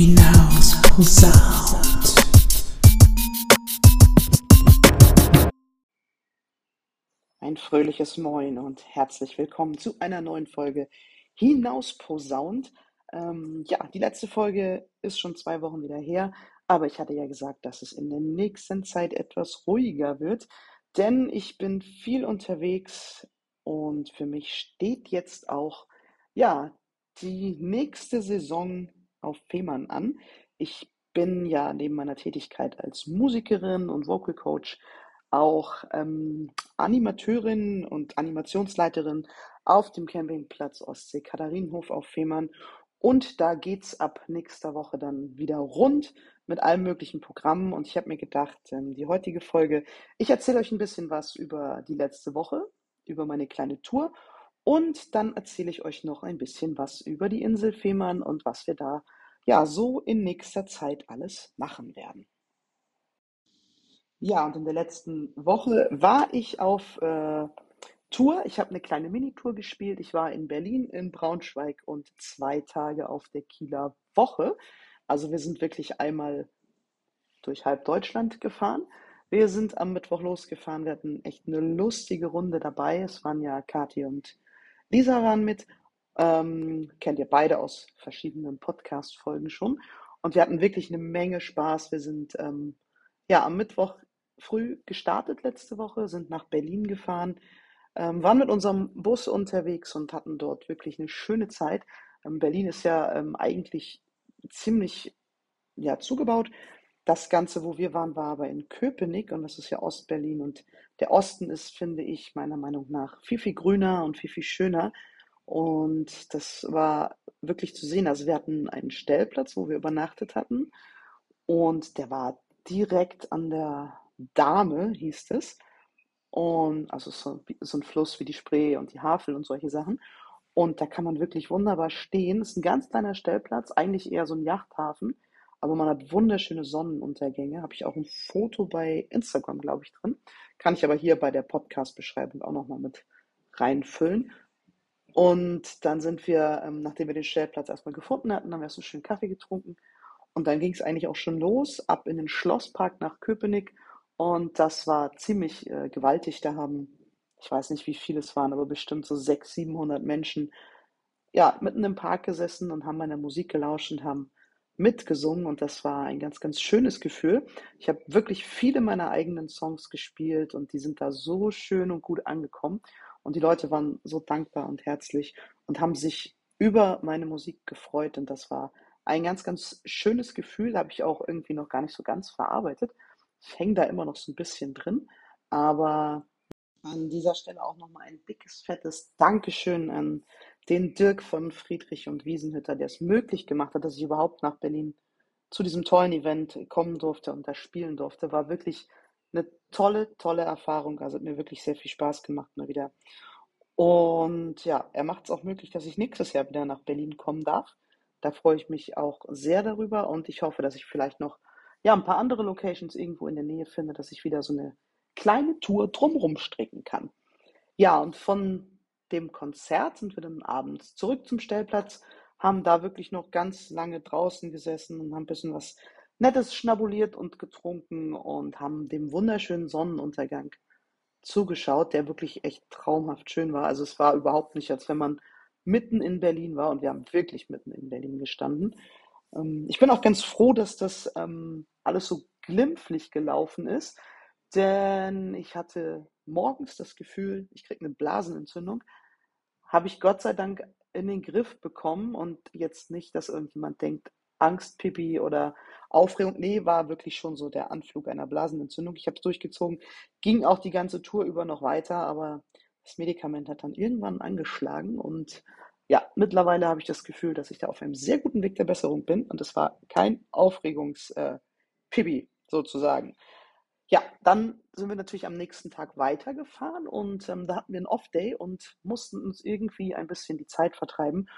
hinaus posaunt. Ein fröhliches Moin und herzlich willkommen zu einer neuen Folge Hinaus posaunt. Ähm, ja, die letzte Folge ist schon zwei Wochen wieder her, aber ich hatte ja gesagt, dass es in der nächsten Zeit etwas ruhiger wird, denn ich bin viel unterwegs und für mich steht jetzt auch, ja, die nächste Saison auf Fehmarn an. Ich bin ja neben meiner Tätigkeit als Musikerin und Vocal Coach auch ähm, Animateurin und Animationsleiterin auf dem Campingplatz Ostsee Katharinenhof auf Fehmarn. Und da geht's ab nächster Woche dann wieder rund mit allen möglichen Programmen. Und ich habe mir gedacht, ähm, die heutige Folge, ich erzähle euch ein bisschen was über die letzte Woche, über meine kleine Tour. Und dann erzähle ich euch noch ein bisschen was über die Insel Fehmarn und was wir da ja so in nächster Zeit alles machen werden. Ja, und in der letzten Woche war ich auf äh, Tour. Ich habe eine kleine Minitour gespielt. Ich war in Berlin, in Braunschweig und zwei Tage auf der Kieler Woche. Also wir sind wirklich einmal durch halb Deutschland gefahren. Wir sind am Mittwoch losgefahren. Wir hatten echt eine lustige Runde dabei. Es waren ja Kathi und Lisa waren mit. Ähm, kennt ihr beide aus verschiedenen Podcast-Folgen schon. Und wir hatten wirklich eine Menge Spaß. Wir sind ähm, ja am Mittwoch früh gestartet letzte Woche, sind nach Berlin gefahren, ähm, waren mit unserem Bus unterwegs und hatten dort wirklich eine schöne Zeit. Ähm, Berlin ist ja ähm, eigentlich ziemlich ja, zugebaut. Das Ganze, wo wir waren, war aber in Köpenick und das ist ja Ostberlin und der Osten ist, finde ich, meiner Meinung nach viel, viel grüner und viel, viel schöner. Und das war wirklich zu sehen. Also wir hatten einen Stellplatz, wo wir übernachtet hatten und der war direkt an der Dame hieß es. Und also so, so ein Fluss wie die Spree und die Havel und solche Sachen. Und da kann man wirklich wunderbar stehen. Es ist ein ganz kleiner Stellplatz, eigentlich eher so ein Yachthafen, aber man hat wunderschöne Sonnenuntergänge. Habe ich auch ein Foto bei Instagram, glaube ich, drin. Kann ich aber hier bei der Podcast-Beschreibung auch nochmal mit reinfüllen. Und dann sind wir, ähm, nachdem wir den Stellplatz erstmal gefunden hatten, haben wir erst einen schönen Kaffee getrunken. Und dann ging es eigentlich auch schon los, ab in den Schlosspark nach Köpenick und das war ziemlich äh, gewaltig. Da haben, ich weiß nicht, wie viele es waren, aber bestimmt so 600, 700 Menschen ja, mitten im Park gesessen und haben meiner Musik gelauscht und haben mitgesungen. Und das war ein ganz, ganz schönes Gefühl. Ich habe wirklich viele meiner eigenen Songs gespielt und die sind da so schön und gut angekommen. Und die Leute waren so dankbar und herzlich und haben sich über meine Musik gefreut. Und das war ein ganz, ganz schönes Gefühl. Habe ich auch irgendwie noch gar nicht so ganz verarbeitet. Ich hänge da immer noch so ein bisschen drin, aber an dieser Stelle auch nochmal ein dickes, fettes Dankeschön an den Dirk von Friedrich und Wiesenhütter, der es möglich gemacht hat, dass ich überhaupt nach Berlin zu diesem tollen Event kommen durfte und da spielen durfte. War wirklich eine tolle, tolle Erfahrung. Also hat mir wirklich sehr viel Spaß gemacht mal wieder. Und ja, er macht es auch möglich, dass ich nächstes Jahr wieder nach Berlin kommen darf. Da freue ich mich auch sehr darüber und ich hoffe, dass ich vielleicht noch ja, ein paar andere Locations irgendwo in der Nähe finde, dass ich wieder so eine kleine Tour drumherum stricken kann. Ja, und von dem Konzert sind wir dann abends zurück zum Stellplatz, haben da wirklich noch ganz lange draußen gesessen und haben ein bisschen was Nettes schnabuliert und getrunken und haben dem wunderschönen Sonnenuntergang zugeschaut, der wirklich echt traumhaft schön war. Also es war überhaupt nicht, als wenn man mitten in Berlin war und wir haben wirklich mitten in Berlin gestanden. Ähm, ich bin auch ganz froh, dass das ähm, alles so glimpflich gelaufen ist, denn ich hatte morgens das Gefühl, ich kriege eine Blasenentzündung. Habe ich Gott sei Dank in den Griff bekommen und jetzt nicht, dass irgendjemand denkt, Angst, Pipi oder Aufregung. Nee, war wirklich schon so der Anflug einer Blasenentzündung. Ich habe es durchgezogen, ging auch die ganze Tour über noch weiter, aber das Medikament hat dann irgendwann angeschlagen und ja, mittlerweile habe ich das Gefühl, dass ich da auf einem sehr guten Weg der Besserung bin und es war kein Aufregungs-Pipi äh, sozusagen. Ja, dann sind wir natürlich am nächsten Tag weitergefahren und ähm, da hatten wir einen Off-Day und mussten uns irgendwie ein bisschen die Zeit vertreiben.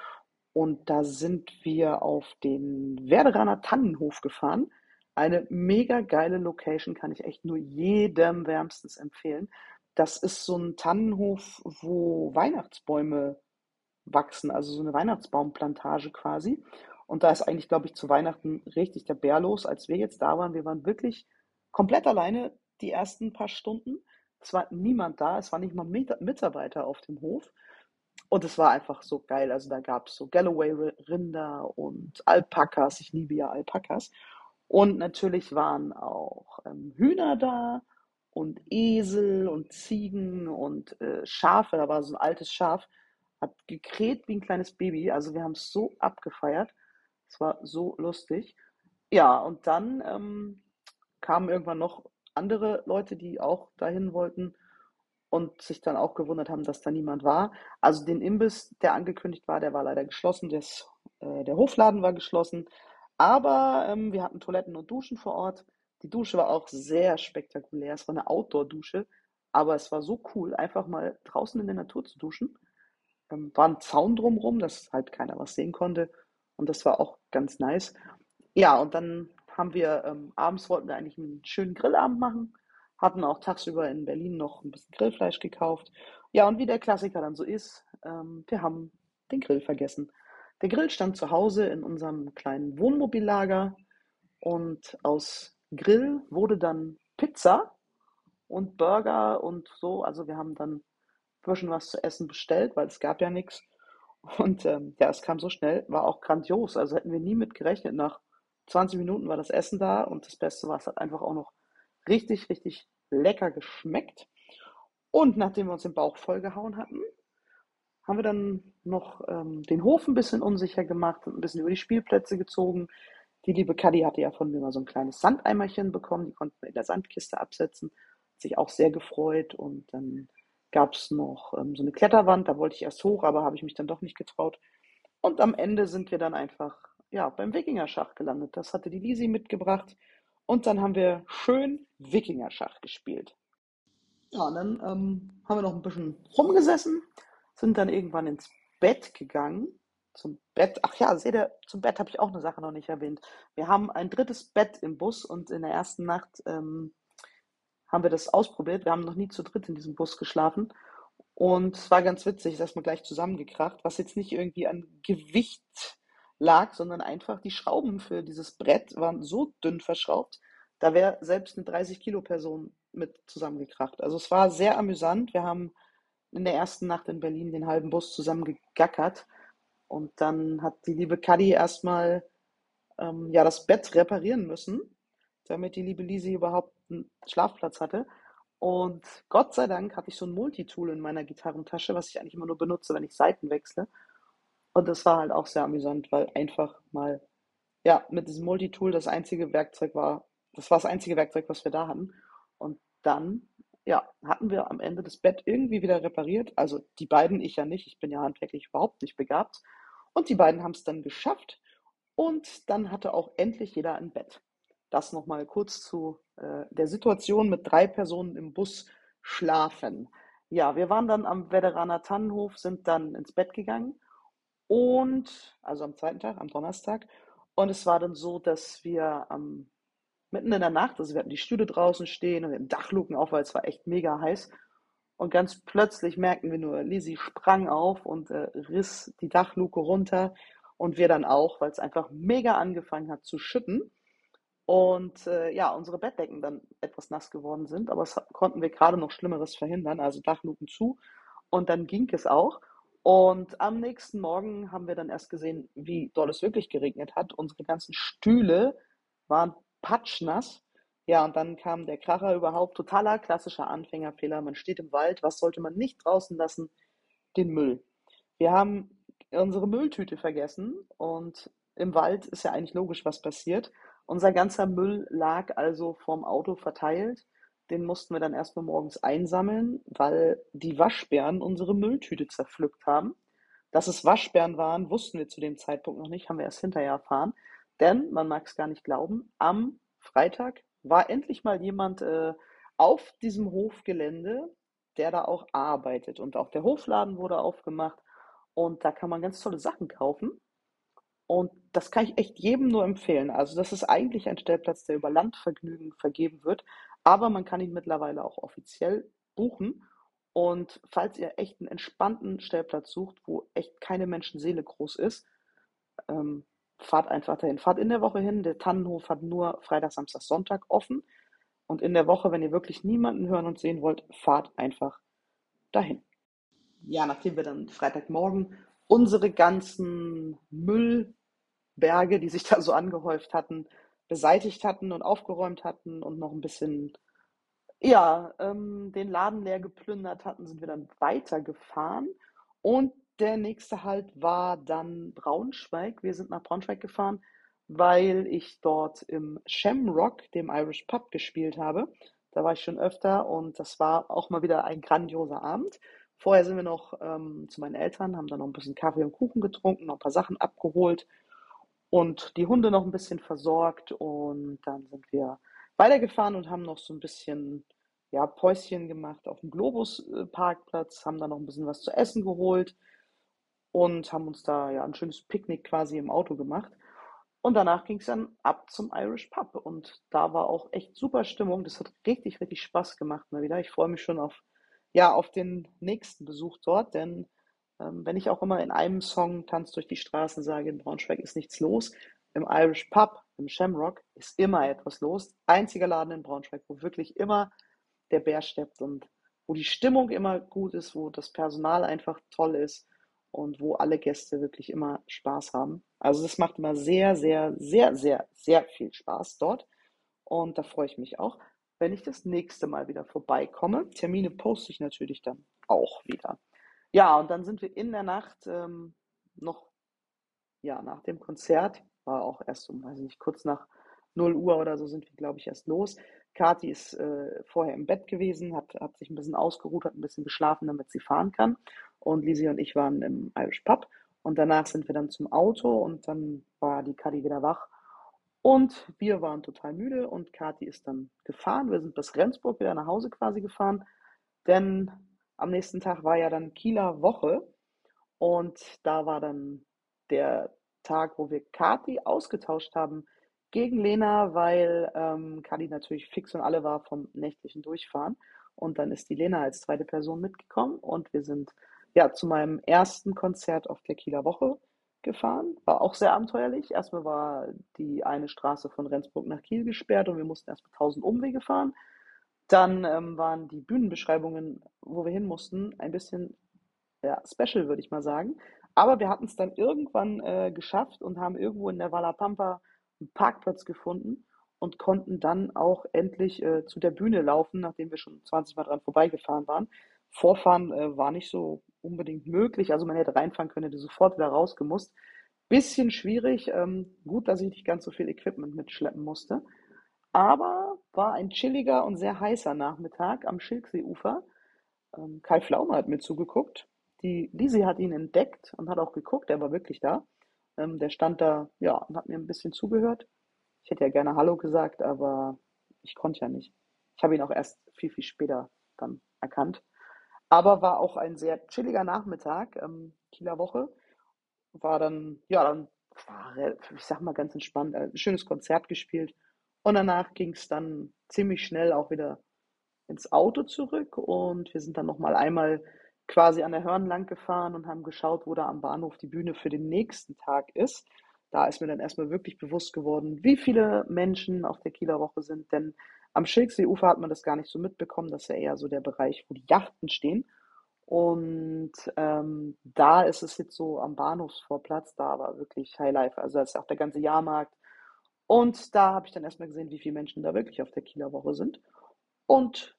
Und da sind wir auf den Werderaner Tannenhof gefahren. Eine mega geile Location, kann ich echt nur jedem wärmstens empfehlen. Das ist so ein Tannenhof, wo Weihnachtsbäume wachsen, also so eine Weihnachtsbaumplantage quasi. Und da ist eigentlich, glaube ich, zu Weihnachten richtig der Bär los, als wir jetzt da waren. Wir waren wirklich komplett alleine die ersten paar Stunden. Es war niemand da, es war nicht mal Mit Mitarbeiter auf dem Hof. Und es war einfach so geil. Also da gab es so Galloway-Rinder und Alpakas. Ich liebe ja Alpakas. Und natürlich waren auch ähm, Hühner da und Esel und Ziegen und äh, Schafe. Da war so ein altes Schaf, hat gekräht wie ein kleines Baby. Also wir haben es so abgefeiert. Es war so lustig. Ja, und dann ähm, kamen irgendwann noch andere Leute, die auch dahin wollten und sich dann auch gewundert haben, dass da niemand war. Also den Imbiss, der angekündigt war, der war leider geschlossen. Das, äh, der Hofladen war geschlossen. Aber ähm, wir hatten Toiletten und Duschen vor Ort. Die Dusche war auch sehr spektakulär. Es war eine Outdoor-Dusche, aber es war so cool, einfach mal draußen in der Natur zu duschen. Ähm, war ein Zaun drumherum, dass halt keiner was sehen konnte. Und das war auch ganz nice. Ja, und dann haben wir, ähm, abends wollten wir eigentlich einen schönen Grillabend machen, hatten auch tagsüber in Berlin noch ein bisschen Grillfleisch gekauft. Ja, und wie der Klassiker dann so ist, ähm, wir haben den Grill vergessen. Der Grill stand zu Hause in unserem kleinen Wohnmobillager und aus Grill wurde dann Pizza und Burger und so. Also wir haben dann zwischen was zu essen bestellt, weil es gab ja nichts. Und ähm, ja, es kam so schnell, war auch grandios. Also hätten wir nie mit gerechnet. Nach 20 Minuten war das Essen da und das Beste war, es hat einfach auch noch richtig, richtig lecker geschmeckt. Und nachdem wir uns den Bauch vollgehauen hatten, haben wir dann noch ähm, den Hof ein bisschen unsicher gemacht und ein bisschen über die Spielplätze gezogen. Die liebe Kadi hatte ja von mir mal so ein kleines Sandeimerchen bekommen, die konnten wir in der Sandkiste absetzen. Hat sich auch sehr gefreut. Und dann gab es noch ähm, so eine Kletterwand, da wollte ich erst hoch, aber habe ich mich dann doch nicht getraut. Und am Ende sind wir dann einfach ja, beim Wikingerschach gelandet. Das hatte die Lisi mitgebracht. Und dann haben wir schön Wikingerschach gespielt. Ja, und dann ähm, haben wir noch ein bisschen rumgesessen, sind dann irgendwann ins Bett gegangen. Zum Bett, ach ja, seht ihr, zum Bett habe ich auch eine Sache noch nicht erwähnt. Wir haben ein drittes Bett im Bus und in der ersten Nacht ähm, haben wir das ausprobiert. Wir haben noch nie zu dritt in diesem Bus geschlafen. Und es war ganz witzig, dass man gleich zusammengekracht, was jetzt nicht irgendwie an Gewicht lag, sondern einfach die Schrauben für dieses Brett waren so dünn verschraubt, da wäre selbst eine 30 Kilo Person mit zusammengekracht. Also es war sehr amüsant. Wir haben in der ersten Nacht in Berlin den halben Bus zusammen gegackert und dann hat die liebe Kadi erstmal ähm, ja, das Bett reparieren müssen, damit die liebe Lisi überhaupt einen Schlafplatz hatte. Und Gott sei Dank hatte ich so ein Multitool in meiner Gitarrentasche, was ich eigentlich immer nur benutze, wenn ich Seiten wechsle. Und das war halt auch sehr amüsant, weil einfach mal, ja, mit diesem Multitool das einzige Werkzeug war, das war das einzige Werkzeug, was wir da hatten. Und dann, ja, hatten wir am Ende das Bett irgendwie wieder repariert. Also die beiden, ich ja nicht, ich bin ja handwerklich überhaupt nicht begabt. Und die beiden haben es dann geschafft. Und dann hatte auch endlich jeder ein Bett. Das nochmal kurz zu äh, der Situation mit drei Personen im Bus schlafen. Ja, wir waren dann am Wederaner Tannenhof, sind dann ins Bett gegangen und, also am zweiten Tag, am Donnerstag. Und es war dann so, dass wir ähm, mitten in der Nacht, also wir hatten die Stühle draußen stehen und hatten Dachluken auf, weil es war echt mega heiß. Und ganz plötzlich merkten wir nur, Lizzie sprang auf und äh, riss die Dachluke runter und wir dann auch, weil es einfach mega angefangen hat zu schütten. Und äh, ja, unsere Bettdecken dann etwas nass geworden sind, aber es konnten wir gerade noch Schlimmeres verhindern, also Dachluken zu. Und dann ging es auch. Und am nächsten Morgen haben wir dann erst gesehen, wie doll es wirklich geregnet hat. Unsere ganzen Stühle waren patschnass. Ja, und dann kam der Kracher überhaupt. Totaler klassischer Anfängerfehler. Man steht im Wald. Was sollte man nicht draußen lassen? Den Müll. Wir haben unsere Mülltüte vergessen und im Wald ist ja eigentlich logisch, was passiert. Unser ganzer Müll lag also vorm Auto verteilt. Den mussten wir dann erstmal morgens einsammeln, weil die Waschbären unsere Mülltüte zerpflückt haben. Dass es Waschbären waren, wussten wir zu dem Zeitpunkt noch nicht, haben wir erst hinterher erfahren. Denn, man mag es gar nicht glauben, am Freitag war endlich mal jemand äh, auf diesem Hofgelände, der da auch arbeitet. Und auch der Hofladen wurde aufgemacht. Und da kann man ganz tolle Sachen kaufen. Und das kann ich echt jedem nur empfehlen. Also das ist eigentlich ein Stellplatz, der über Landvergnügen vergeben wird. Aber man kann ihn mittlerweile auch offiziell buchen. Und falls ihr echt einen entspannten Stellplatz sucht, wo echt keine Menschenseele groß ist, ähm, fahrt einfach dahin. Fahrt in der Woche hin. Der Tannenhof hat nur Freitag, Samstag, Sonntag offen. Und in der Woche, wenn ihr wirklich niemanden hören und sehen wollt, fahrt einfach dahin. Ja, nachdem wir dann Freitagmorgen unsere ganzen Müllberge, die sich da so angehäuft hatten, beseitigt hatten und aufgeräumt hatten und noch ein bisschen, ja, ähm, den Laden leer geplündert hatten, sind wir dann weitergefahren. Und der nächste Halt war dann Braunschweig. Wir sind nach Braunschweig gefahren, weil ich dort im Shamrock, dem Irish Pub, gespielt habe. Da war ich schon öfter und das war auch mal wieder ein grandioser Abend. Vorher sind wir noch ähm, zu meinen Eltern, haben dann noch ein bisschen Kaffee und Kuchen getrunken, noch ein paar Sachen abgeholt und die Hunde noch ein bisschen versorgt. Und dann sind wir weitergefahren und haben noch so ein bisschen ja, Päuschen gemacht auf dem Globus-Parkplatz, haben dann noch ein bisschen was zu essen geholt und haben uns da ja ein schönes Picknick quasi im Auto gemacht. Und danach ging es dann ab zum Irish Pub. Und da war auch echt super Stimmung. Das hat richtig, richtig Spaß gemacht mal wieder. Ich freue mich schon auf, ja, auf den nächsten Besuch dort, denn wenn ich auch immer in einem Song Tanz durch die Straßen sage, in Braunschweig ist nichts los, im Irish Pub, im Shamrock, ist immer etwas los. Einziger Laden in Braunschweig, wo wirklich immer der Bär steppt und wo die Stimmung immer gut ist, wo das Personal einfach toll ist und wo alle Gäste wirklich immer Spaß haben. Also das macht immer sehr, sehr, sehr, sehr, sehr viel Spaß dort. Und da freue ich mich auch, wenn ich das nächste Mal wieder vorbeikomme. Termine poste ich natürlich dann auch wieder. Ja, und dann sind wir in der Nacht ähm, noch, ja, nach dem Konzert, war auch erst um, weiß ich nicht, kurz nach 0 Uhr oder so sind wir, glaube ich, erst los. Kathi ist äh, vorher im Bett gewesen, hat, hat sich ein bisschen ausgeruht, hat ein bisschen geschlafen, damit sie fahren kann. Und Lisi und ich waren im Irish Pub. Und danach sind wir dann zum Auto und dann war die Kathi wieder wach. Und wir waren total müde und Kathi ist dann gefahren. Wir sind bis Rendsburg wieder nach Hause quasi gefahren, denn am nächsten Tag war ja dann Kieler Woche und da war dann der Tag, wo wir Kathi ausgetauscht haben gegen Lena, weil ähm, Kadi natürlich fix und alle war vom nächtlichen Durchfahren. Und dann ist die Lena als zweite Person mitgekommen und wir sind ja zu meinem ersten Konzert auf der Kieler Woche gefahren. War auch sehr abenteuerlich. Erstmal war die eine Straße von Rendsburg nach Kiel gesperrt und wir mussten erstmal tausend Umwege fahren. Dann ähm, waren die Bühnenbeschreibungen, wo wir hin mussten, ein bisschen ja, special, würde ich mal sagen. Aber wir hatten es dann irgendwann äh, geschafft und haben irgendwo in der Walla Pampa einen Parkplatz gefunden und konnten dann auch endlich äh, zu der Bühne laufen, nachdem wir schon 20 Mal dran vorbeigefahren waren. Vorfahren äh, war nicht so unbedingt möglich, also man hätte reinfahren können, hätte sofort wieder rausgemusst. Bisschen schwierig, ähm, gut, dass ich nicht ganz so viel Equipment mitschleppen musste. Aber war ein chilliger und sehr heißer Nachmittag am Schilkseeufer. Ähm, Kai Flaume hat mir zugeguckt. Die Lisi hat ihn entdeckt und hat auch geguckt, er war wirklich da. Ähm, der stand da, ja, und hat mir ein bisschen zugehört. Ich hätte ja gerne Hallo gesagt, aber ich konnte ja nicht. Ich habe ihn auch erst viel, viel später dann erkannt. Aber war auch ein sehr chilliger Nachmittag, ähm, Kieler Woche. War dann, ja, dann war, ich sag mal, ganz entspannt, ein schönes Konzert gespielt. Und danach ging es dann ziemlich schnell auch wieder ins Auto zurück und wir sind dann nochmal einmal quasi an der Hörn lang gefahren und haben geschaut, wo da am Bahnhof die Bühne für den nächsten Tag ist. Da ist mir dann erstmal wirklich bewusst geworden, wie viele Menschen auf der Kieler Woche sind, denn am Schilkseeufer hat man das gar nicht so mitbekommen, das ist ja eher so der Bereich, wo die Yachten stehen. Und ähm, da ist es jetzt so am Bahnhofsvorplatz, da war wirklich Highlife, also da ist auch der ganze Jahrmarkt. Und da habe ich dann erstmal gesehen, wie viele Menschen da wirklich auf der Kieler Woche sind. Und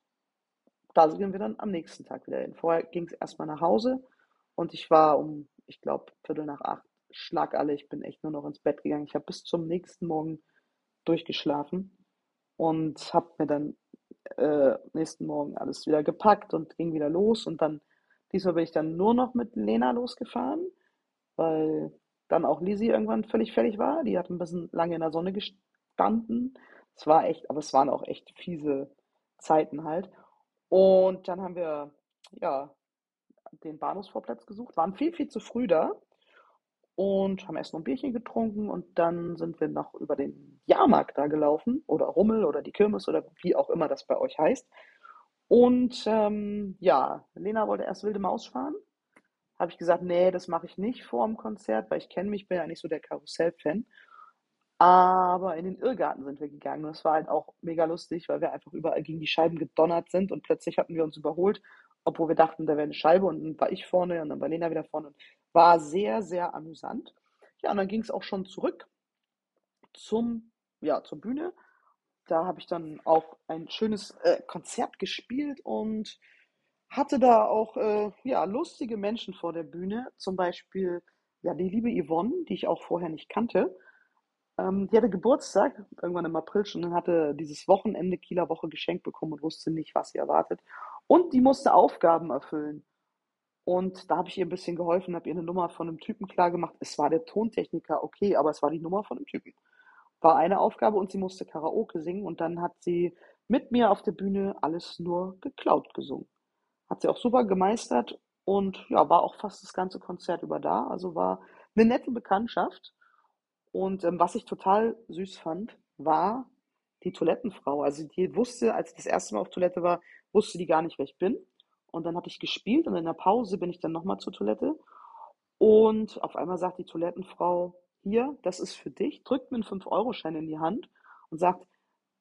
da sind wir dann am nächsten Tag wieder hin. Vorher ging es erstmal nach Hause und ich war um, ich glaube, Viertel nach acht, schlag alle, ich bin echt nur noch ins Bett gegangen. Ich habe bis zum nächsten Morgen durchgeschlafen und habe mir dann äh, nächsten Morgen alles wieder gepackt und ging wieder los. Und dann, diesmal bin ich dann nur noch mit Lena losgefahren, weil dann auch Lisi irgendwann völlig fertig war. Die hat ein bisschen lange in der Sonne gestanden. Es war echt, aber es waren auch echt fiese Zeiten halt. Und dann haben wir ja den Bahnhofsvorplatz gesucht, waren viel, viel zu früh da und haben erst noch ein Bierchen getrunken und dann sind wir noch über den Jahrmarkt da gelaufen oder Rummel oder die Kirmes oder wie auch immer das bei euch heißt. Und ähm, ja, Lena wollte erst wilde Maus fahren habe ich gesagt, nee, das mache ich nicht vor dem Konzert, weil ich kenne mich, bin ja nicht so der Karussell-Fan. Aber in den Irrgarten sind wir gegangen. Das war halt auch mega lustig, weil wir einfach überall gegen die Scheiben gedonnert sind und plötzlich hatten wir uns überholt, obwohl wir dachten, da wäre eine Scheibe und dann war ich vorne und dann war Lena wieder vorne. Und war sehr, sehr amüsant. Ja, und dann ging es auch schon zurück zum, ja, zur Bühne. Da habe ich dann auch ein schönes äh, Konzert gespielt und hatte da auch äh, ja, lustige Menschen vor der Bühne. Zum Beispiel ja, die liebe Yvonne, die ich auch vorher nicht kannte. Ähm, die hatte Geburtstag, irgendwann im April schon, und hatte dieses Wochenende Kieler Woche geschenkt bekommen und wusste nicht, was sie erwartet. Und die musste Aufgaben erfüllen. Und da habe ich ihr ein bisschen geholfen, habe ihr eine Nummer von einem Typen klargemacht. Es war der Tontechniker, okay, aber es war die Nummer von einem Typen. War eine Aufgabe und sie musste Karaoke singen und dann hat sie mit mir auf der Bühne alles nur geklaut gesungen. Hat sie auch super gemeistert und ja, war auch fast das ganze Konzert über da. Also war eine nette Bekanntschaft. Und ähm, was ich total süß fand, war die Toilettenfrau. Also die wusste, als ich das erste Mal auf Toilette war, wusste die gar nicht, wer ich bin. Und dann hatte ich gespielt und in der Pause bin ich dann nochmal zur Toilette. Und auf einmal sagt die Toilettenfrau, hier, das ist für dich, drückt mir einen 5-Euro-Schein in die Hand und sagt,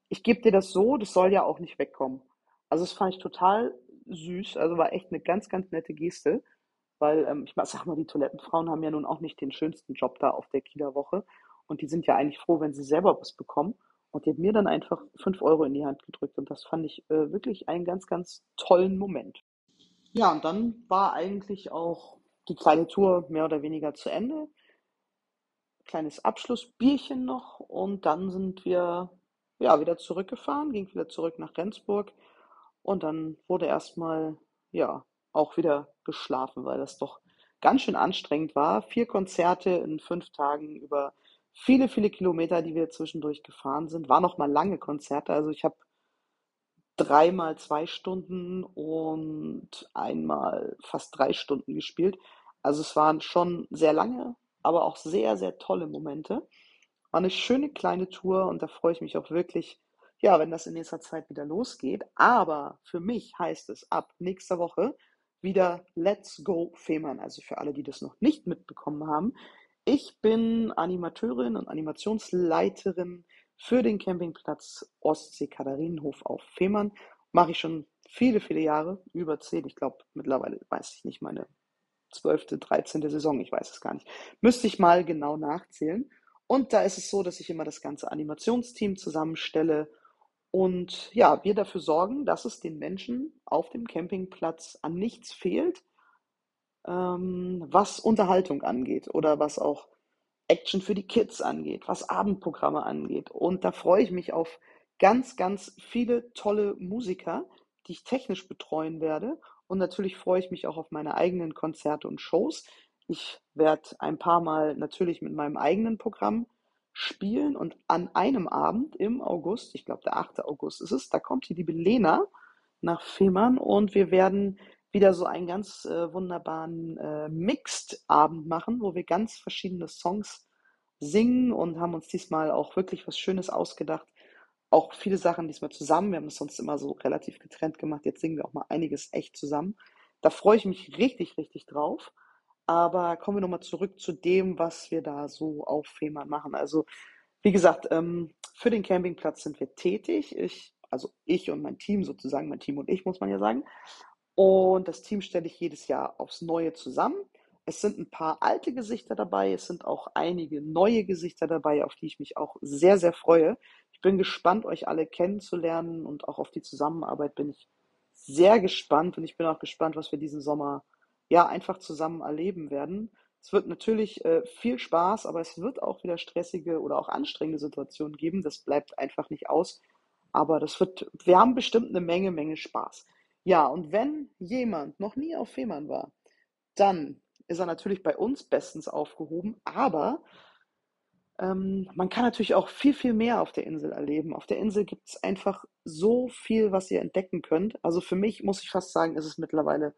ich gebe dir das so, das soll ja auch nicht wegkommen. Also das fand ich total süß, also war echt eine ganz, ganz nette Geste, weil ähm, ich sag mal, die Toilettenfrauen haben ja nun auch nicht den schönsten Job da auf der Kieler Woche und die sind ja eigentlich froh, wenn sie selber was bekommen. Und die hat mir dann einfach 5 Euro in die Hand gedrückt und das fand ich äh, wirklich einen ganz, ganz tollen Moment. Ja, und dann war eigentlich auch die kleine Tour mehr oder weniger zu Ende. Kleines Abschlussbierchen noch und dann sind wir ja wieder zurückgefahren, ging wieder zurück nach Rendsburg und dann wurde erstmal ja auch wieder geschlafen, weil das doch ganz schön anstrengend war. Vier Konzerte in fünf Tagen über viele, viele Kilometer, die wir zwischendurch gefahren sind. War noch mal lange Konzerte. Also ich habe dreimal zwei Stunden und einmal fast drei Stunden gespielt. Also es waren schon sehr lange, aber auch sehr, sehr tolle Momente. War eine schöne kleine Tour und da freue ich mich auch wirklich, ja, wenn das in nächster Zeit wieder losgeht. Aber für mich heißt es ab nächster Woche wieder Let's Go Fehmarn. Also für alle, die das noch nicht mitbekommen haben. Ich bin Animateurin und Animationsleiterin für den Campingplatz Ostsee Katharinenhof auf Fehmarn. Mache ich schon viele, viele Jahre, über zehn. Ich glaube, mittlerweile weiß ich nicht, meine zwölfte, dreizehnte Saison, ich weiß es gar nicht. Müsste ich mal genau nachzählen. Und da ist es so, dass ich immer das ganze Animationsteam zusammenstelle und ja, wir dafür sorgen, dass es den Menschen auf dem Campingplatz an nichts fehlt, ähm, was Unterhaltung angeht oder was auch Action für die Kids angeht, was Abendprogramme angeht. Und da freue ich mich auf ganz, ganz viele tolle Musiker, die ich technisch betreuen werde. Und natürlich freue ich mich auch auf meine eigenen Konzerte und Shows. Ich werde ein paar Mal natürlich mit meinem eigenen Programm spielen und an einem Abend im August, ich glaube der 8. August ist es, da kommt die liebe Lena nach Fehmarn und wir werden wieder so einen ganz äh, wunderbaren äh, Mixed-Abend machen, wo wir ganz verschiedene Songs singen und haben uns diesmal auch wirklich was Schönes ausgedacht. Auch viele Sachen diesmal zusammen. Wir haben es sonst immer so relativ getrennt gemacht. Jetzt singen wir auch mal einiges echt zusammen. Da freue ich mich richtig, richtig drauf. Aber kommen wir nochmal zurück zu dem, was wir da so auf Fehmarn machen. Also, wie gesagt, ähm, für den Campingplatz sind wir tätig. Ich, also ich und mein Team sozusagen, mein Team und ich, muss man ja sagen. Und das Team stelle ich jedes Jahr aufs Neue zusammen. Es sind ein paar alte Gesichter dabei, es sind auch einige neue Gesichter dabei, auf die ich mich auch sehr, sehr freue. Ich bin gespannt, euch alle kennenzulernen und auch auf die Zusammenarbeit bin ich sehr gespannt und ich bin auch gespannt, was wir diesen Sommer ja einfach zusammen erleben werden. Es wird natürlich äh, viel Spaß, aber es wird auch wieder stressige oder auch anstrengende Situationen geben. Das bleibt einfach nicht aus. Aber das wird, wir haben bestimmt eine Menge, Menge Spaß. Ja, und wenn jemand noch nie auf Fehmarn war, dann ist er natürlich bei uns bestens aufgehoben, aber ähm, man kann natürlich auch viel, viel mehr auf der Insel erleben. Auf der Insel gibt es einfach so viel, was ihr entdecken könnt. Also für mich muss ich fast sagen, ist es mittlerweile,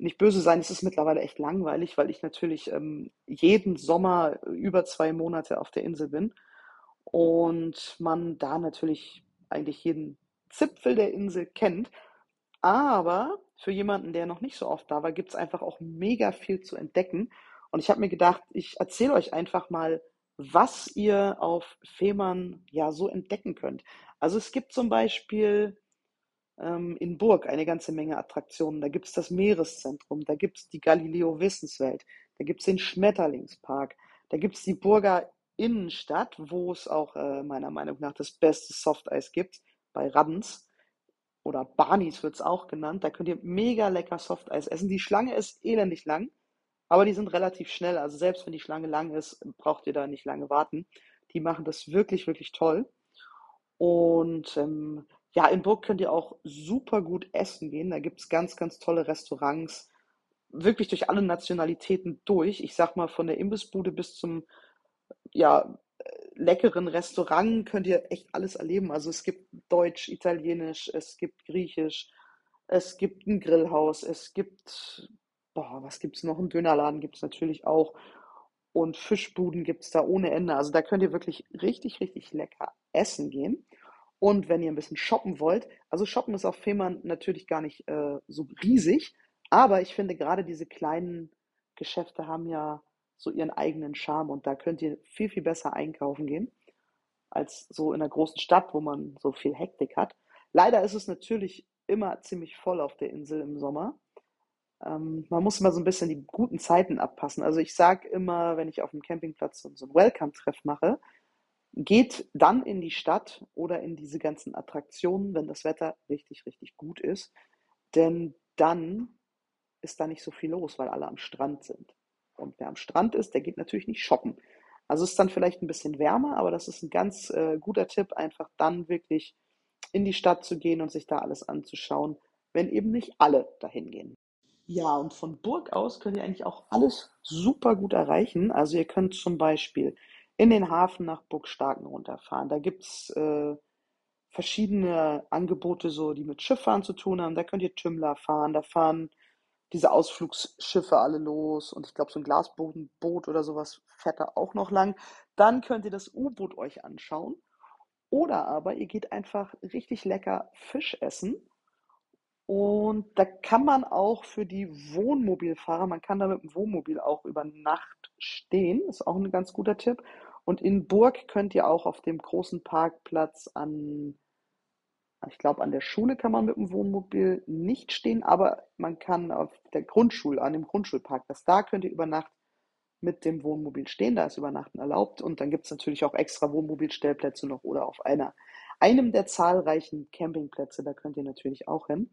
nicht böse sein, es ist mittlerweile echt langweilig, weil ich natürlich ähm, jeden Sommer über zwei Monate auf der Insel bin und man da natürlich eigentlich jeden Zipfel der Insel kennt. Aber für jemanden, der noch nicht so oft da war, gibt es einfach auch mega viel zu entdecken. Und ich habe mir gedacht, ich erzähle euch einfach mal, was ihr auf Fehmarn ja so entdecken könnt. Also es gibt zum Beispiel ähm, in Burg eine ganze Menge Attraktionen. Da gibt es das Meereszentrum, da gibt es die Galileo Wissenswelt, da gibt es den Schmetterlingspark, da gibt es die Burger Innenstadt, wo es auch äh, meiner Meinung nach das beste Softeis gibt, bei Raddens. Oder Barnis wird es auch genannt. Da könnt ihr mega lecker Softeis essen. Die Schlange ist elendig lang, aber die sind relativ schnell. Also selbst wenn die Schlange lang ist, braucht ihr da nicht lange warten. Die machen das wirklich, wirklich toll. Und ähm, ja, in Burg könnt ihr auch super gut essen gehen. Da gibt es ganz, ganz tolle Restaurants. Wirklich durch alle Nationalitäten durch. Ich sag mal, von der Imbissbude bis zum ja, leckeren Restaurant könnt ihr echt alles erleben. Also es gibt Deutsch, Italienisch, es gibt Griechisch, es gibt ein Grillhaus, es gibt, boah, was gibt es noch? Ein Dönerladen gibt es natürlich auch. Und Fischbuden gibt es da ohne Ende. Also da könnt ihr wirklich richtig, richtig lecker essen gehen. Und wenn ihr ein bisschen shoppen wollt, also shoppen ist auf Fehmarn natürlich gar nicht äh, so riesig, aber ich finde gerade diese kleinen Geschäfte haben ja so ihren eigenen Charme und da könnt ihr viel, viel besser einkaufen gehen als so in einer großen Stadt, wo man so viel Hektik hat. Leider ist es natürlich immer ziemlich voll auf der Insel im Sommer. Ähm, man muss immer so ein bisschen die guten Zeiten abpassen. Also ich sage immer, wenn ich auf dem Campingplatz so, so ein Welcome-Treff mache, geht dann in die Stadt oder in diese ganzen Attraktionen, wenn das Wetter richtig, richtig gut ist. Denn dann ist da nicht so viel los, weil alle am Strand sind. Und wer am Strand ist, der geht natürlich nicht shoppen. Also ist dann vielleicht ein bisschen wärmer, aber das ist ein ganz äh, guter Tipp, einfach dann wirklich in die Stadt zu gehen und sich da alles anzuschauen, wenn eben nicht alle dahin gehen. Ja, und von Burg aus könnt ihr eigentlich auch alles super gut erreichen. Also ihr könnt zum Beispiel in den Hafen nach Burg Starken runterfahren. Da gibt es äh, verschiedene Angebote, so, die mit Schifffahren zu tun haben. Da könnt ihr Tümmler fahren, da fahren diese Ausflugsschiffe alle los und ich glaube, so ein Glasbodenboot oder sowas fährt da auch noch lang. Dann könnt ihr das U-Boot euch anschauen. Oder aber ihr geht einfach richtig lecker Fisch essen. Und da kann man auch für die Wohnmobilfahrer, man kann da mit dem Wohnmobil auch über Nacht stehen. Ist auch ein ganz guter Tipp. Und in Burg könnt ihr auch auf dem großen Parkplatz an ich glaube, an der Schule kann man mit dem Wohnmobil nicht stehen, aber man kann auf der Grundschule, an dem Grundschulparkplatz, da könnt ihr über Nacht mit dem Wohnmobil stehen, da ist Übernachten erlaubt und dann gibt es natürlich auch extra Wohnmobilstellplätze noch oder auf einer, einem der zahlreichen Campingplätze, da könnt ihr natürlich auch hin.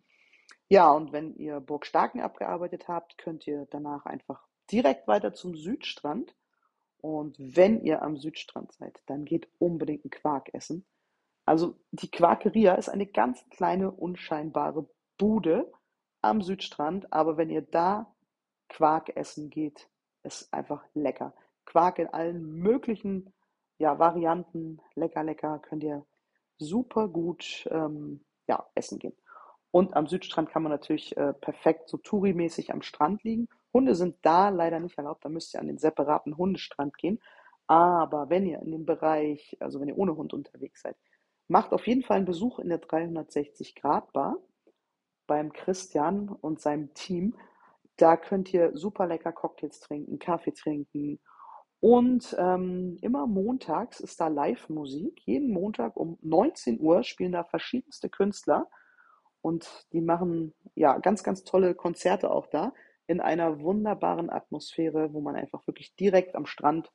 Ja, und wenn ihr Burg Starken abgearbeitet habt, könnt ihr danach einfach direkt weiter zum Südstrand. Und wenn ihr am Südstrand seid, dann geht unbedingt ein Quark essen. Also die Quakeria ist eine ganz kleine, unscheinbare Bude am Südstrand, aber wenn ihr da Quark essen geht, ist einfach lecker. Quark in allen möglichen ja, Varianten, lecker, lecker, könnt ihr super gut ähm, ja, essen gehen. Und am Südstrand kann man natürlich äh, perfekt so Touri-mäßig am Strand liegen. Hunde sind da leider nicht erlaubt, da müsst ihr an den separaten Hundestrand gehen. Aber wenn ihr in dem Bereich, also wenn ihr ohne Hund unterwegs seid, Macht auf jeden Fall einen Besuch in der 360-Grad-Bar beim Christian und seinem Team. Da könnt ihr super lecker Cocktails trinken, Kaffee trinken. Und ähm, immer montags ist da Live-Musik. Jeden Montag um 19 Uhr spielen da verschiedenste Künstler. Und die machen ja ganz, ganz tolle Konzerte auch da in einer wunderbaren Atmosphäre, wo man einfach wirklich direkt am Strand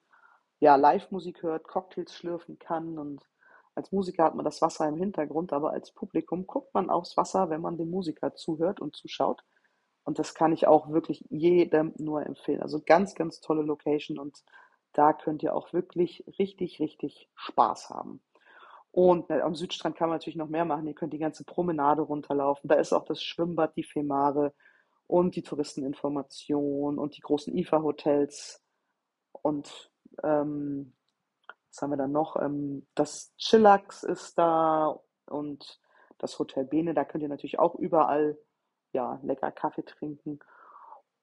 ja, Live-Musik hört, Cocktails schlürfen kann und als Musiker hat man das Wasser im Hintergrund, aber als Publikum guckt man aufs Wasser, wenn man dem Musiker zuhört und zuschaut. Und das kann ich auch wirklich jedem nur empfehlen. Also ganz, ganz tolle Location und da könnt ihr auch wirklich richtig, richtig Spaß haben. Und am Südstrand kann man natürlich noch mehr machen. Ihr könnt die ganze Promenade runterlaufen. Da ist auch das Schwimmbad, die Femare und die Touristeninformation und die großen IFA-Hotels. Und ähm, was haben wir dann noch? Ähm, das Chillax ist da und das Hotel Bene. Da könnt ihr natürlich auch überall ja, lecker Kaffee trinken.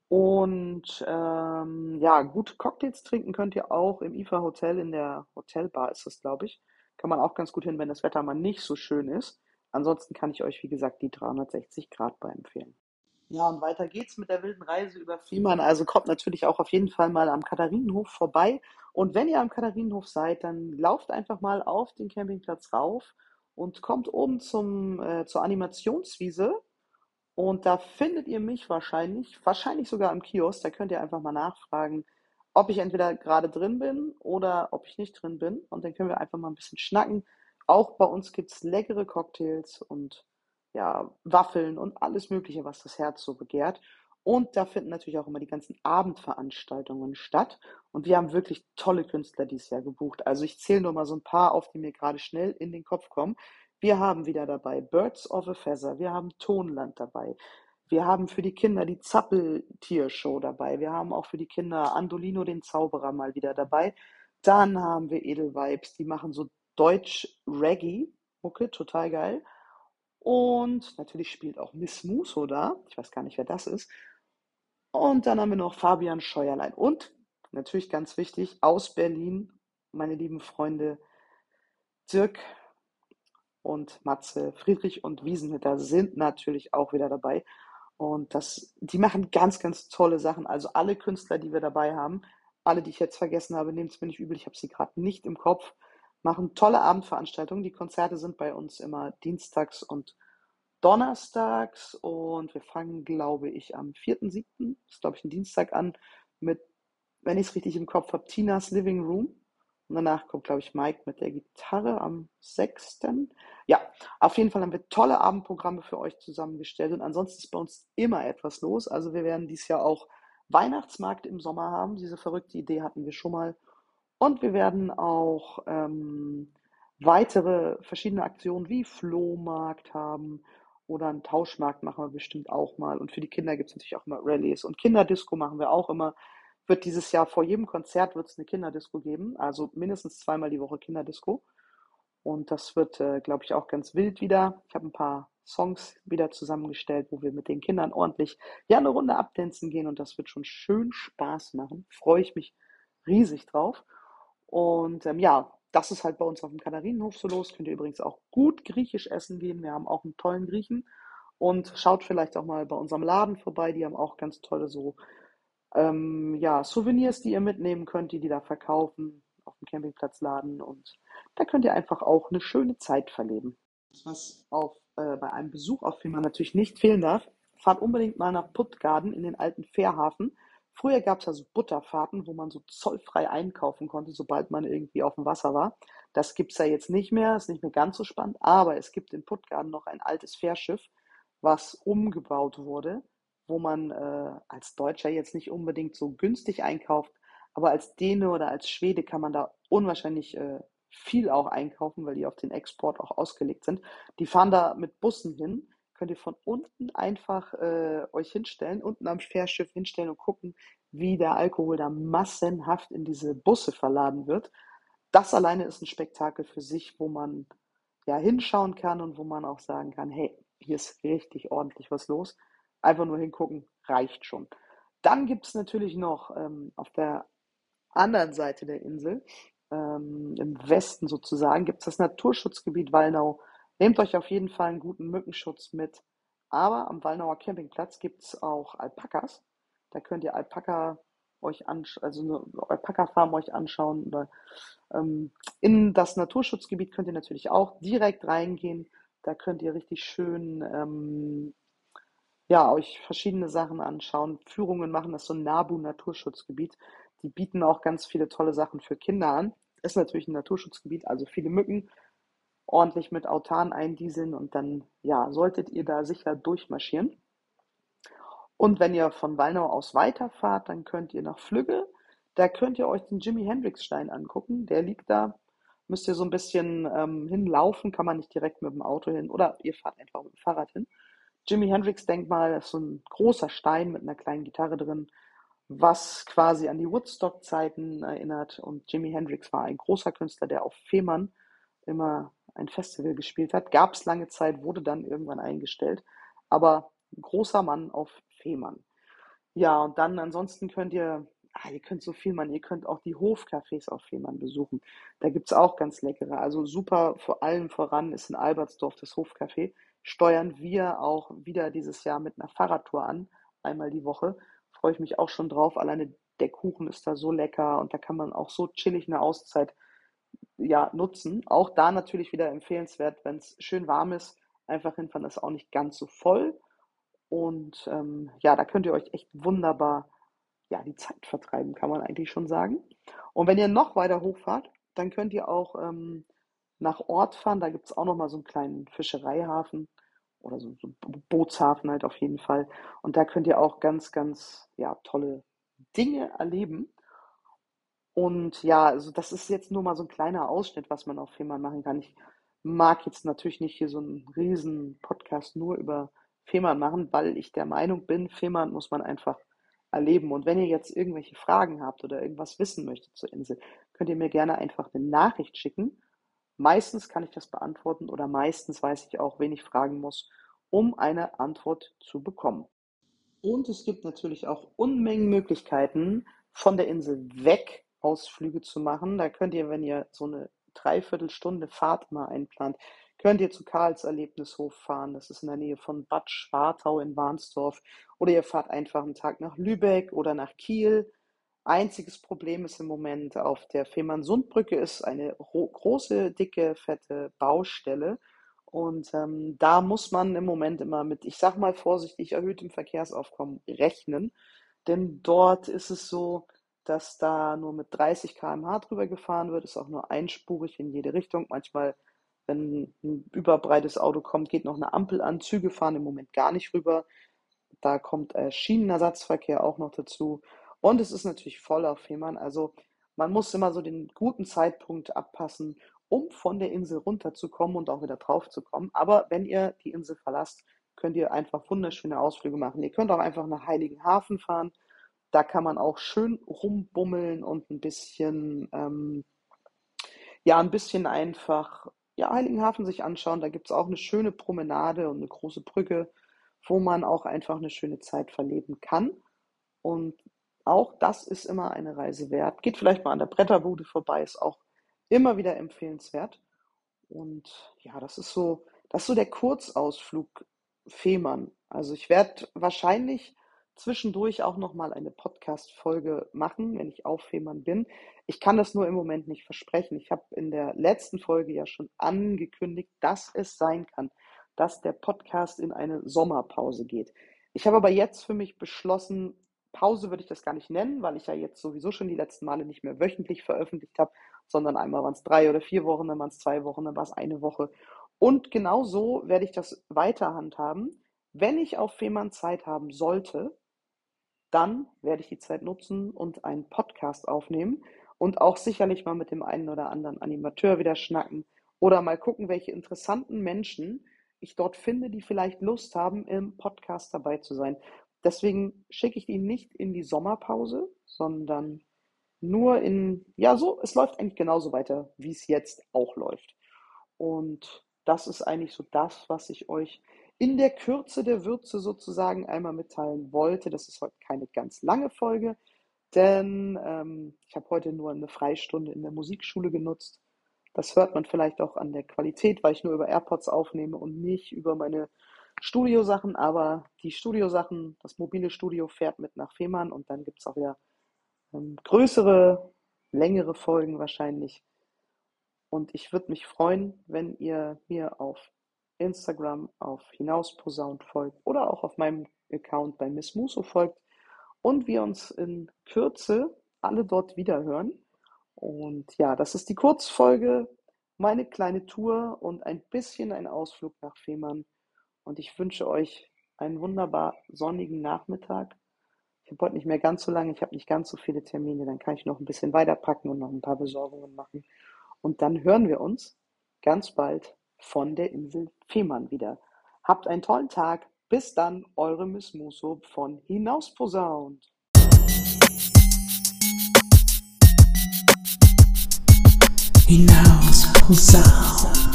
Und ähm, ja, gute Cocktails trinken könnt ihr auch im IFA Hotel, in der Hotelbar ist das, glaube ich. Kann man auch ganz gut hin, wenn das Wetter mal nicht so schön ist. Ansonsten kann ich euch, wie gesagt, die 360 Grad Bar empfehlen. Ja, und weiter geht's mit der wilden Reise über Fehmarn. Also kommt natürlich auch auf jeden Fall mal am Katharinenhof vorbei. Und wenn ihr am Katharinenhof seid, dann lauft einfach mal auf den Campingplatz rauf und kommt oben zum, äh, zur Animationswiese. Und da findet ihr mich wahrscheinlich, wahrscheinlich sogar im Kiosk. Da könnt ihr einfach mal nachfragen, ob ich entweder gerade drin bin oder ob ich nicht drin bin. Und dann können wir einfach mal ein bisschen schnacken. Auch bei uns gibt's leckere Cocktails und ja, Waffeln und alles Mögliche, was das Herz so begehrt. Und da finden natürlich auch immer die ganzen Abendveranstaltungen statt. Und wir haben wirklich tolle Künstler dieses Jahr gebucht. Also ich zähle nur mal so ein paar auf, die mir gerade schnell in den Kopf kommen. Wir haben wieder dabei Birds of a Feather, wir haben Tonland dabei, wir haben für die Kinder die Zappeltiershow dabei, wir haben auch für die Kinder Andolino den Zauberer mal wieder dabei. Dann haben wir Edelvibes, die machen so Deutsch-Reggae-Mucke, total geil. Und natürlich spielt auch Miss Muso da. Ich weiß gar nicht, wer das ist. Und dann haben wir noch Fabian Scheuerlein. Und natürlich ganz wichtig, aus Berlin, meine lieben Freunde Dirk und Matze, Friedrich und Wiesenhütter sind natürlich auch wieder dabei. Und das, die machen ganz, ganz tolle Sachen. Also alle Künstler, die wir dabei haben, alle, die ich jetzt vergessen habe, nehmt es mir nicht übel, ich habe sie gerade nicht im Kopf, machen tolle Abendveranstaltungen. Die Konzerte sind bei uns immer dienstags und donnerstags und wir fangen, glaube ich, am 4.7., ist glaube ich ein Dienstag an, mit, wenn ich es richtig im Kopf habe, Tinas Living Room. Und danach kommt, glaube ich, Mike mit der Gitarre am 6. Ja, auf jeden Fall haben wir tolle Abendprogramme für euch zusammengestellt. Und ansonsten ist bei uns immer etwas los. Also wir werden dieses Jahr auch Weihnachtsmarkt im Sommer haben. Diese verrückte Idee hatten wir schon mal. Und wir werden auch ähm, weitere verschiedene Aktionen wie Flohmarkt haben oder einen Tauschmarkt machen wir bestimmt auch mal. Und für die Kinder gibt es natürlich auch immer Rallyes. Und Kinderdisco machen wir auch immer. Wird dieses Jahr vor jedem Konzert wird es eine Kinderdisco geben. Also mindestens zweimal die Woche Kinderdisco. Und das wird, äh, glaube ich, auch ganz wild wieder. Ich habe ein paar Songs wieder zusammengestellt, wo wir mit den Kindern ordentlich ja eine Runde abdancen gehen. Und das wird schon schön Spaß machen. Freue ich mich riesig drauf. Und ähm, ja, das ist halt bei uns auf dem Katharinenhof so los. Könnt ihr übrigens auch gut griechisch essen gehen. Wir haben auch einen tollen Griechen. Und schaut vielleicht auch mal bei unserem Laden vorbei. Die haben auch ganz tolle so ähm, ja, Souvenirs, die ihr mitnehmen könnt, die die da verkaufen auf dem Campingplatzladen. Und da könnt ihr einfach auch eine schöne Zeit verleben. Was auf, äh, bei einem Besuch auf Fehmarn natürlich nicht fehlen darf, fahrt unbedingt mal nach Puttgarden in den alten Fährhafen. Früher gab es ja so Butterfahrten, wo man so zollfrei einkaufen konnte, sobald man irgendwie auf dem Wasser war. Das gibt es ja jetzt nicht mehr, ist nicht mehr ganz so spannend, aber es gibt in Puttgarden noch ein altes Fährschiff, was umgebaut wurde, wo man äh, als Deutscher jetzt nicht unbedingt so günstig einkauft, aber als Däne oder als Schwede kann man da unwahrscheinlich äh, viel auch einkaufen, weil die auf den Export auch ausgelegt sind. Die fahren da mit Bussen hin könnt ihr von unten einfach äh, euch hinstellen, unten am Fährschiff hinstellen und gucken, wie der Alkohol da massenhaft in diese Busse verladen wird. Das alleine ist ein Spektakel für sich, wo man ja hinschauen kann und wo man auch sagen kann, hey, hier ist richtig ordentlich was los. Einfach nur hingucken, reicht schon. Dann gibt es natürlich noch ähm, auf der anderen Seite der Insel, ähm, im Westen sozusagen, gibt es das Naturschutzgebiet Wallnau Nehmt euch auf jeden Fall einen guten Mückenschutz mit. Aber am Wallnauer Campingplatz gibt es auch Alpakas. Da könnt ihr Alpaka euch anschauen, also eine Alpaka-Farm euch anschauen. Oder, ähm, in das Naturschutzgebiet könnt ihr natürlich auch direkt reingehen. Da könnt ihr richtig schön ähm, ja, euch verschiedene Sachen anschauen, Führungen machen. Das ist so ein Nabu-Naturschutzgebiet. Die bieten auch ganz viele tolle Sachen für Kinder an. Ist natürlich ein Naturschutzgebiet, also viele Mücken, ordentlich mit Autan eindieseln und dann, ja, solltet ihr da sicher durchmarschieren. Und wenn ihr von Wallnau aus weiterfahrt, dann könnt ihr nach Flügge. Da könnt ihr euch den Jimi Hendrix Stein angucken. Der liegt da. Müsst ihr so ein bisschen ähm, hinlaufen, kann man nicht direkt mit dem Auto hin oder ihr fahrt einfach mit dem Fahrrad hin. Jimi Hendrix Denkmal ist so ein großer Stein mit einer kleinen Gitarre drin, was quasi an die Woodstock-Zeiten erinnert. Und Jimi Hendrix war ein großer Künstler, der auf Fehmarn immer ein Festival gespielt hat. Gab es lange Zeit, wurde dann irgendwann eingestellt. Aber großer Mann auf Fehmarn. Ja, und dann ansonsten könnt ihr, ah, ihr könnt so viel machen, ihr könnt auch die Hofcafés auf Fehmarn besuchen. Da gibt es auch ganz leckere. Also super, vor allem voran ist in Albertsdorf das Hofcafé. steuern wir auch wieder dieses Jahr mit einer Fahrradtour an, einmal die Woche. Freue ich mich auch schon drauf. Alleine der Kuchen ist da so lecker und da kann man auch so chillig eine Auszeit ja, nutzen. Auch da natürlich wieder empfehlenswert, wenn es schön warm ist, einfach hinfahren, ist auch nicht ganz so voll. Und ähm, ja, da könnt ihr euch echt wunderbar ja, die Zeit vertreiben, kann man eigentlich schon sagen. Und wenn ihr noch weiter hochfahrt, dann könnt ihr auch ähm, nach Ort fahren. Da gibt es auch nochmal so einen kleinen Fischereihafen oder so, so Bootshafen halt auf jeden Fall. Und da könnt ihr auch ganz, ganz ja, tolle Dinge erleben. Und ja, also das ist jetzt nur mal so ein kleiner Ausschnitt, was man auf Fehmarn machen kann. Ich mag jetzt natürlich nicht hier so einen riesen Podcast nur über Fehmarn machen, weil ich der Meinung bin, Fehmarn muss man einfach erleben. Und wenn ihr jetzt irgendwelche Fragen habt oder irgendwas wissen möchtet zur Insel, könnt ihr mir gerne einfach eine Nachricht schicken. Meistens kann ich das beantworten oder meistens weiß ich auch, wen ich fragen muss, um eine Antwort zu bekommen. Und es gibt natürlich auch Unmengen Möglichkeiten, von der Insel weg Ausflüge zu machen. Da könnt ihr, wenn ihr so eine Dreiviertelstunde Fahrt mal einplant, könnt ihr zu Karls Erlebnishof fahren. Das ist in der Nähe von Bad Schwartau in Warnsdorf. Oder ihr fahrt einfach einen Tag nach Lübeck oder nach Kiel. Einziges Problem ist im Moment auf der Fehmarnsundbrücke ist eine große, dicke, fette Baustelle. Und ähm, da muss man im Moment immer mit, ich sag mal vorsichtig, erhöhtem Verkehrsaufkommen rechnen. Denn dort ist es so, dass da nur mit 30 km/h drüber gefahren wird, ist auch nur einspurig in jede Richtung. Manchmal, wenn ein überbreites Auto kommt, geht noch eine Ampel an. Züge fahren im Moment gar nicht rüber. Da kommt äh, Schienenersatzverkehr auch noch dazu. Und es ist natürlich voll auf Fehmarn. Also man muss immer so den guten Zeitpunkt abpassen, um von der Insel runterzukommen und auch wieder drauf zu kommen. Aber wenn ihr die Insel verlasst, könnt ihr einfach wunderschöne Ausflüge machen. Ihr könnt auch einfach nach Heiligenhafen fahren. Da kann man auch schön rumbummeln und ein bisschen, ähm, ja, ein bisschen einfach, ja, Heiligenhafen sich anschauen. Da gibt es auch eine schöne Promenade und eine große Brücke, wo man auch einfach eine schöne Zeit verleben kann. Und auch das ist immer eine Reise wert. Geht vielleicht mal an der Bretterbude vorbei, ist auch immer wieder empfehlenswert. Und ja, das ist so, das ist so der Kurzausflug Fehmarn. Also ich werde wahrscheinlich zwischendurch auch noch mal eine Podcast-Folge machen, wenn ich auf Fehmarn bin. Ich kann das nur im Moment nicht versprechen. Ich habe in der letzten Folge ja schon angekündigt, dass es sein kann, dass der Podcast in eine Sommerpause geht. Ich habe aber jetzt für mich beschlossen, Pause würde ich das gar nicht nennen, weil ich ja jetzt sowieso schon die letzten Male nicht mehr wöchentlich veröffentlicht habe, sondern einmal waren es drei oder vier Wochen, dann waren es zwei Wochen, dann war es eine Woche. Und genau so werde ich das weiter handhaben. Wenn ich auf Fehmarn Zeit haben sollte, dann werde ich die Zeit nutzen und einen Podcast aufnehmen und auch sicherlich mal mit dem einen oder anderen Animateur wieder schnacken oder mal gucken, welche interessanten Menschen ich dort finde, die vielleicht Lust haben, im Podcast dabei zu sein. Deswegen schicke ich die nicht in die Sommerpause, sondern nur in, ja, so, es läuft eigentlich genauso weiter, wie es jetzt auch läuft. Und das ist eigentlich so das, was ich euch in der Kürze der Würze sozusagen einmal mitteilen wollte. Das ist heute keine ganz lange Folge, denn ähm, ich habe heute nur eine Freistunde in der Musikschule genutzt. Das hört man vielleicht auch an der Qualität, weil ich nur über AirPods aufnehme und nicht über meine Studiosachen. Aber die Studiosachen, das mobile Studio fährt mit nach Fehmarn und dann gibt es auch wieder ähm, größere, längere Folgen wahrscheinlich. Und ich würde mich freuen, wenn ihr mir auf Instagram auf Hinausposaunt folgt oder auch auf meinem Account bei Miss Muso folgt und wir uns in Kürze alle dort wieder hören. Und ja, das ist die Kurzfolge, meine kleine Tour und ein bisschen ein Ausflug nach Fehmarn. Und ich wünsche euch einen wunderbar sonnigen Nachmittag. Ich habe heute nicht mehr ganz so lange, ich habe nicht ganz so viele Termine, dann kann ich noch ein bisschen weiterpacken und noch ein paar Besorgungen machen. Und dann hören wir uns ganz bald von der Insel Fehmarn wieder. Habt einen tollen Tag. Bis dann, eure Miss Muso von Hinausposaunt. Hinausposaunt.